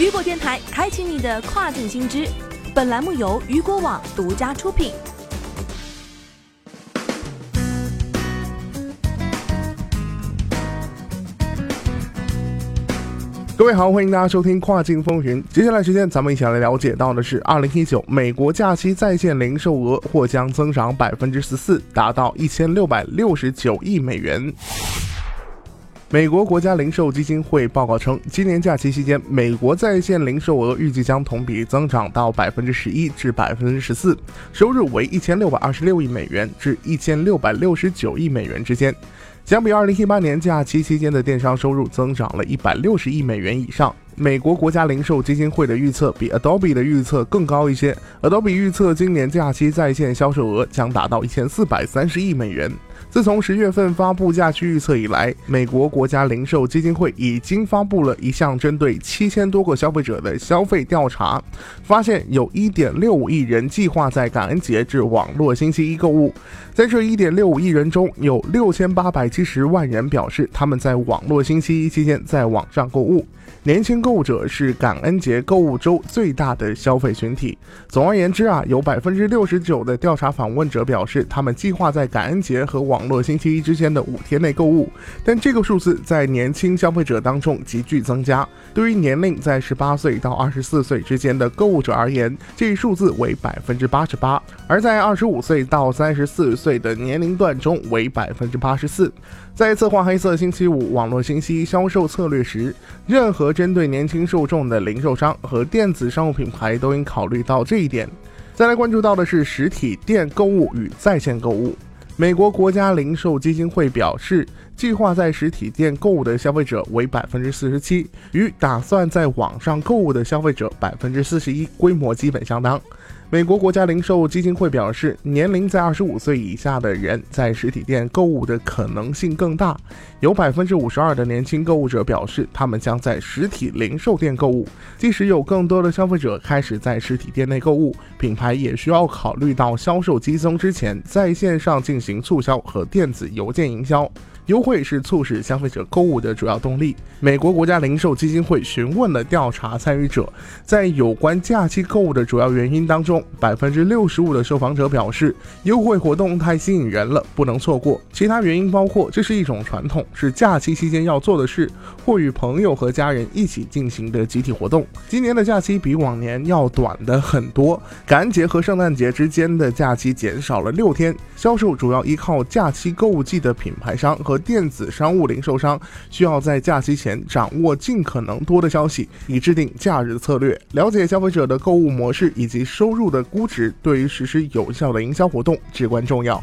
雨果电台开启你的跨境新知，本栏目由雨果网独家出品。各位好，欢迎大家收听跨境风云。接下来时间，咱们一起来了解到的是，二零一九美国假期在线零售额或将增长百分之十四，达到一千六百六十九亿美元。美国国家零售基金会报告称，今年假期期间，美国在线零售额预计将同比增长到百分之十一至百分之十四，收入为一千六百二十六亿美元至一千六百六十九亿美元之间。相比二零一八年假期期间的电商收入增长了一百六十亿美元以上。美国国家零售基金会的预测比 Adobe 的预测更高一些，Adobe 预测今年假期在线销售额将达到一千四百三十亿美元。自从十月份发布假期预测以来，美国国家零售基金会已经发布了一项针对七千多个消费者的消费调查，发现有一点六五亿人计划在感恩节至网络星期一购物。在这一点六五亿人中，有六千八百七十万人表示他们在网络星期一期间在网上购物。年轻购物者是感恩节购物周最大的消费群体。总而言之啊，有百分之六十九的调查访问者表示，他们计划在感恩节和网网络星期一之间的五天内购物。但这个数字在年轻消费者当中急剧增加。对于年龄在十八岁到二十四岁之间的购物者而言，这一数字为百分之八十八；而在二十五岁到三十四岁的年龄段中为百分之八十四。在策划黑色星期五网络信息销售策略时，任何针对年轻受众的零售商和电子商务品牌都应考虑到这一点。再来关注到的是实体店购物与在线购物。美国国家零售基金会表示，计划在实体店购物的消费者为百分之四十七，与打算在网上购物的消费者百分之四十一规模基本相当。美国国家零售基金会表示，年龄在二十五岁以下的人在实体店购物的可能性更大。有百分之五十二的年轻购物者表示，他们将在实体零售店购物。即使有更多的消费者开始在实体店内购物，品牌也需要考虑到销售激增之前，在线上进行促销和电子邮件营销。优惠是促使消费者购物的主要动力。美国国家零售基金会询问了调查参与者，在有关假期购物的主要原因当中，百分之六十五的受访者表示优惠活动太吸引人了，不能错过。其他原因包括这是一种传统，是假期期间要做的事，或与朋友和家人一起进行的集体活动。今年的假期比往年要短的很多，感恩节和圣诞节之间的假期减少了六天。销售主要依靠假期购物季的品牌商和。电子商务零售商需要在假期前掌握尽可能多的消息，以制定假日策略。了解消费者的购物模式以及收入的估值，对于实施有效的营销活动至关重要。